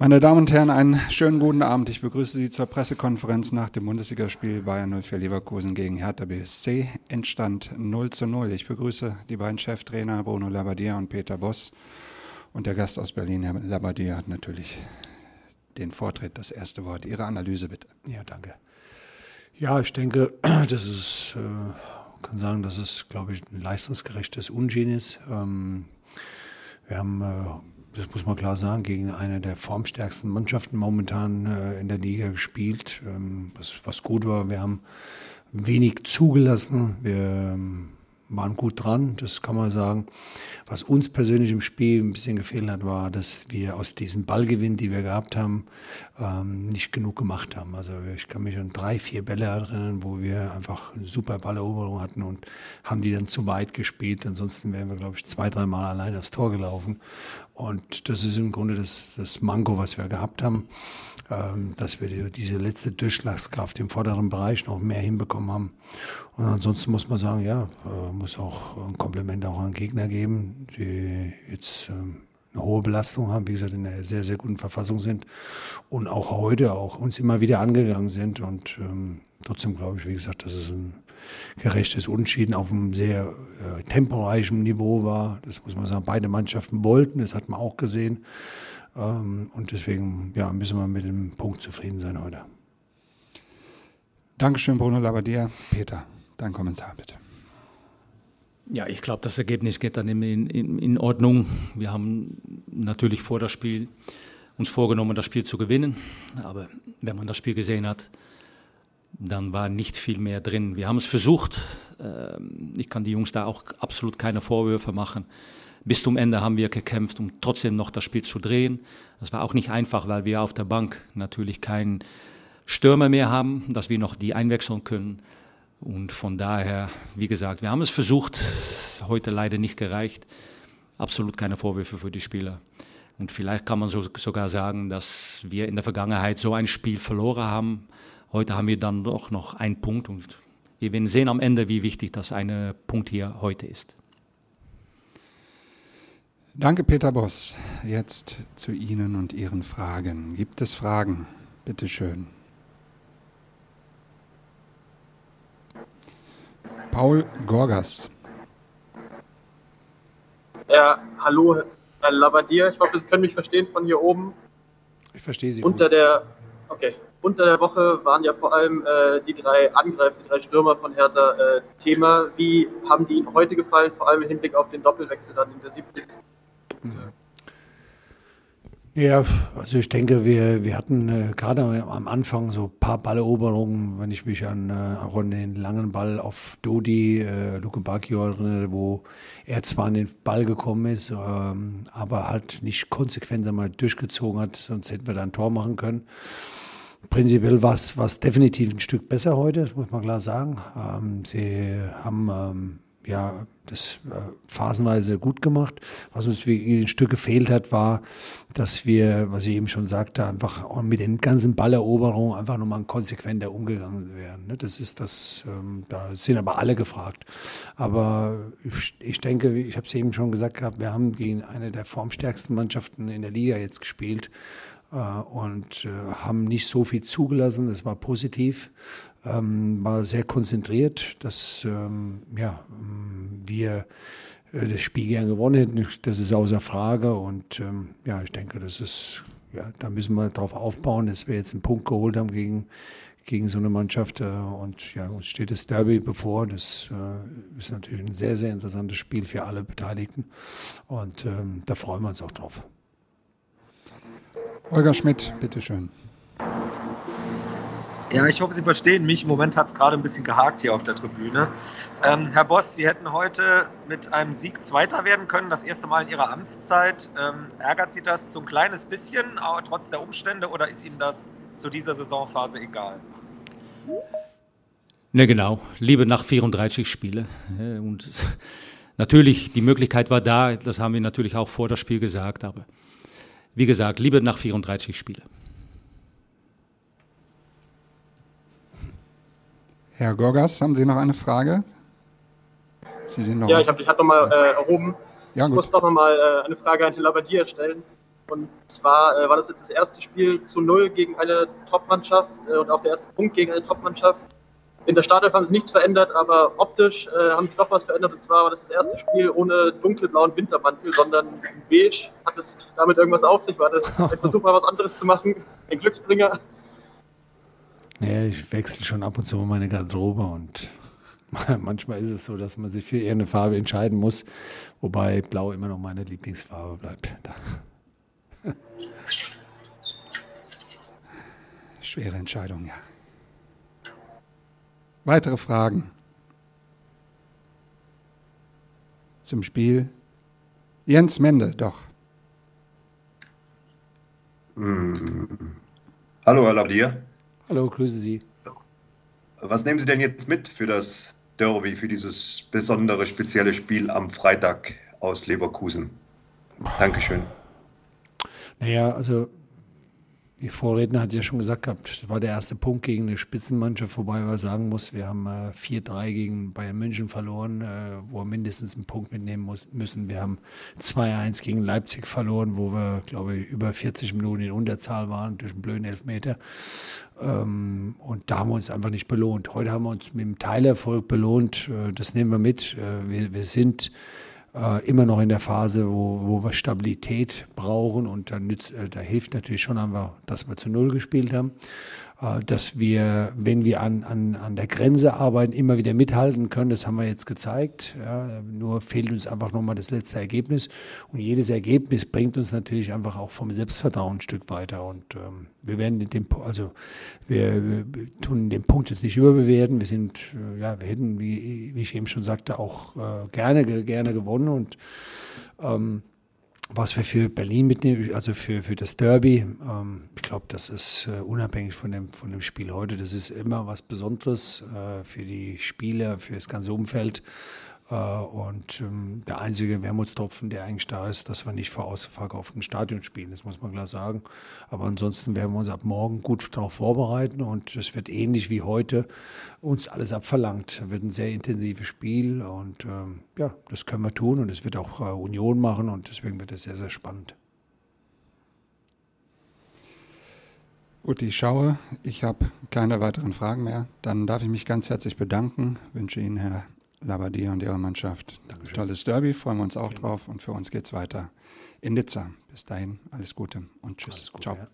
Meine Damen und Herren, einen schönen guten Abend. Ich begrüße Sie zur Pressekonferenz nach dem Bundesligaspiel Bayern 04 Leverkusen gegen Hertha BSC. Endstand 0 zu 0. Ich begrüße die beiden Cheftrainer Bruno Labbadia und Peter Boss. Und der Gast aus Berlin, Herr Labbadia, hat natürlich den Vortritt, das erste Wort. Ihre Analyse bitte. Ja, danke. Ja, ich denke, das ist, äh, kann sagen, dass es, glaube ich, ein leistungsgerechtes ist. Ähm, wir haben äh, das muss man klar sagen, gegen eine der formstärksten Mannschaften momentan äh, in der Liga gespielt, ähm, was, was gut war. Wir haben wenig zugelassen. Wir ähm, waren gut dran, das kann man sagen. Was uns persönlich im Spiel ein bisschen gefehlt hat, war, dass wir aus diesem Ballgewinn, die wir gehabt haben, ähm, nicht genug gemacht haben. Also ich kann mich an drei, vier Bälle erinnern, wo wir einfach eine super Balleroberung hatten und haben die dann zu weit gespielt. Ansonsten wären wir, glaube ich, zwei, dreimal allein aufs Tor gelaufen. Und das ist im Grunde das, das Manko, was wir gehabt haben. Ähm, dass wir diese letzte Durchschlagskraft im vorderen Bereich noch mehr hinbekommen haben. Und ansonsten muss man sagen, ja, äh, muss auch ein Kompliment auch an Gegner geben, die jetzt ähm, eine hohe Belastung haben, wie gesagt, in einer sehr, sehr guten Verfassung sind und auch heute auch uns immer wieder angegangen sind. Und ähm, trotzdem glaube ich, wie gesagt, dass es ein gerechtes Unschieden auf einem sehr äh, temporeichen Niveau war. Das muss man sagen, beide Mannschaften wollten, das hat man auch gesehen. Ähm, und deswegen ja, müssen wir mit dem Punkt zufrieden sein heute. Dankeschön, Bruno Labbadia. Peter, dein Kommentar bitte. Ja, ich glaube, das Ergebnis geht dann in, in, in, Ordnung. Wir haben natürlich vor das Spiel uns vorgenommen, das Spiel zu gewinnen. Aber wenn man das Spiel gesehen hat, dann war nicht viel mehr drin. Wir haben es versucht. Ähm, ich kann die Jungs da auch absolut keine Vorwürfe machen bis zum Ende haben wir gekämpft, um trotzdem noch das Spiel zu drehen. Das war auch nicht einfach, weil wir auf der Bank natürlich keinen Stürmer mehr haben, dass wir noch die einwechseln können. Und von daher, wie gesagt, wir haben es versucht, heute leider nicht gereicht. Absolut keine Vorwürfe für die Spieler. Und vielleicht kann man so, sogar sagen, dass wir in der Vergangenheit so ein Spiel verloren haben. Heute haben wir dann doch noch einen Punkt und wir werden sehen am Ende, wie wichtig das eine Punkt hier heute ist. Danke, Peter Boss. Jetzt zu Ihnen und Ihren Fragen. Gibt es Fragen? Bitte schön. Paul Gorgas. Ja, hallo, Herr Labadier. Ich hoffe, Sie können mich verstehen von hier oben. Ich verstehe Sie. Unter gut. der, okay. Unter der Woche waren ja vor allem äh, die drei Angreifer, die drei Stürmer von Hertha äh, Thema. Wie haben die Ihnen heute gefallen, vor allem im Hinblick auf den Doppelwechsel dann in der 70. Ja, also ich denke, wir, wir hatten äh, gerade am Anfang so ein paar Balleroberungen, wenn ich mich an, äh, an den langen Ball auf Dodi, äh, Luke Bacchio erinnere, wo er zwar an den Ball gekommen ist, ähm, aber halt nicht konsequent einmal durchgezogen hat, sonst hätten wir da ein Tor machen können. Prinzipiell war es definitiv ein Stück besser heute, muss man klar sagen. Ähm, sie haben ähm, ja das äh, phasenweise gut gemacht. Was uns ein Stück gefehlt hat, war, dass wir, was ich eben schon sagte, einfach mit den ganzen Balleroberungen einfach nochmal konsequenter umgegangen wären. Ne? Das ist das, ähm, da sind aber alle gefragt. Aber ich, ich denke, ich habe es eben schon gesagt gehabt, wir haben gegen eine der formstärksten Mannschaften in der Liga jetzt gespielt und äh, haben nicht so viel zugelassen. Das war positiv ähm, war sehr konzentriert, dass ähm, ja, ähm, wir äh, das Spiel gern gewonnen hätten. Das ist außer Frage. Und ja, ich denke, das ist, ja, da müssen wir darauf aufbauen, dass wir jetzt einen Punkt geholt haben gegen, gegen so eine Mannschaft. Äh, und ja, uns steht das Derby bevor. Das äh, ist natürlich ein sehr, sehr interessantes Spiel für alle Beteiligten. Und da freuen wir uns auch drauf. Holger Schmidt, bitteschön. Ja, ich hoffe, Sie verstehen mich. Im Moment hat es gerade ein bisschen gehakt hier auf der Tribüne. Ähm, Herr Boss, Sie hätten heute mit einem Sieg Zweiter werden können, das erste Mal in Ihrer Amtszeit. Ähm, ärgert Sie das so ein kleines bisschen, aber trotz der Umstände, oder ist Ihnen das zu dieser Saisonphase egal? Ne, genau. Liebe nach 34 Spiele. Und natürlich, die Möglichkeit war da, das haben wir natürlich auch vor das Spiel gesagt, aber wie gesagt, Liebe nach 34 Spiele. Herr Gorgas, haben Sie noch eine Frage? Sie sind noch ja, ich habe dich halt nochmal äh, erhoben. Ja, ich muss doch nochmal äh, eine Frage an Herrn Labadier stellen. Und zwar äh, war das jetzt das erste Spiel zu Null gegen eine Top-Mannschaft äh, und auch der erste Punkt gegen eine Top-Mannschaft. In der Startelf haben sie nichts verändert, aber optisch äh, haben sie doch was verändert. Und zwar war das das erste Spiel ohne dunkelblauen Wintermantel, sondern beige. Hat es damit irgendwas auf sich? War das ein Versuch, mal was anderes zu machen? Ein Glücksbringer? Ja, ich wechsle schon ab und zu meine Garderobe und manchmal ist es so, dass man sich für irgendeine Farbe entscheiden muss, wobei Blau immer noch meine Lieblingsfarbe bleibt. Schwere Entscheidung, ja. Weitere Fragen zum Spiel? Jens Mende, doch. Hm. Hallo, Herr Labdier. Hallo, grüße Sie. Was nehmen Sie denn jetzt mit für das Derby, für dieses besondere, spezielle Spiel am Freitag aus Leverkusen? Dankeschön. Naja, also die Vorredner hat ja schon gesagt gehabt, das war der erste Punkt gegen eine Spitzenmannschaft, wobei man sagen muss, wir haben äh, 4-3 gegen Bayern München verloren, äh, wo wir mindestens einen Punkt mitnehmen müssen. Wir haben 2-1 gegen Leipzig verloren, wo wir, glaube ich, über 40 Minuten in Unterzahl waren durch einen blöden Elfmeter. Ähm, und da haben wir uns einfach nicht belohnt. Heute haben wir uns mit dem Teilerfolg belohnt. Äh, das nehmen wir mit. Äh, wir, wir sind äh, immer noch in der Phase, wo, wo wir Stabilität brauchen und da, nützt, äh, da hilft natürlich schon einfach, dass wir zu Null gespielt haben. Äh, dass wir, wenn wir an, an, an der Grenze arbeiten, immer wieder mithalten können. Das haben wir jetzt gezeigt. Ja, nur fehlt uns einfach nochmal das letzte Ergebnis. Und jedes Ergebnis bringt uns natürlich einfach auch vom Selbstvertrauen ein Stück weiter. Und ähm, wir werden den, also wir, wir tun den Punkt jetzt nicht überbewerten. Wir sind, äh, ja, wir hätten, wie, wie ich eben schon sagte, auch äh, gerne, gerne gewonnen und ähm, was wir für Berlin mitnehmen, also für, für das Derby, ähm, ich glaube, das ist äh, unabhängig von dem, von dem Spiel heute. Das ist immer was Besonderes äh, für die Spieler, für das ganze Umfeld. Äh, und ähm, der einzige Wermutstropfen, der eigentlich da ist, dass wir nicht vor ausverkauftem Stadion spielen, das muss man klar sagen. Aber ansonsten werden wir uns ab morgen gut darauf vorbereiten und es wird ähnlich wie heute uns alles abverlangt. Es wird ein sehr intensives Spiel und ähm, ja, das können wir tun und es wird auch äh, Union machen und deswegen wird es sehr, sehr spannend. Gut, ich schaue. Ich habe keine weiteren Fragen mehr. Dann darf ich mich ganz herzlich bedanken. Wünsche Ihnen, Herr Labadia und ihrer Mannschaft. Dankeschön. Tolles Derby, freuen wir uns auch drauf und für uns geht es weiter in Nizza. Bis dahin, alles Gute und tschüss. Gute, Ciao. Ja.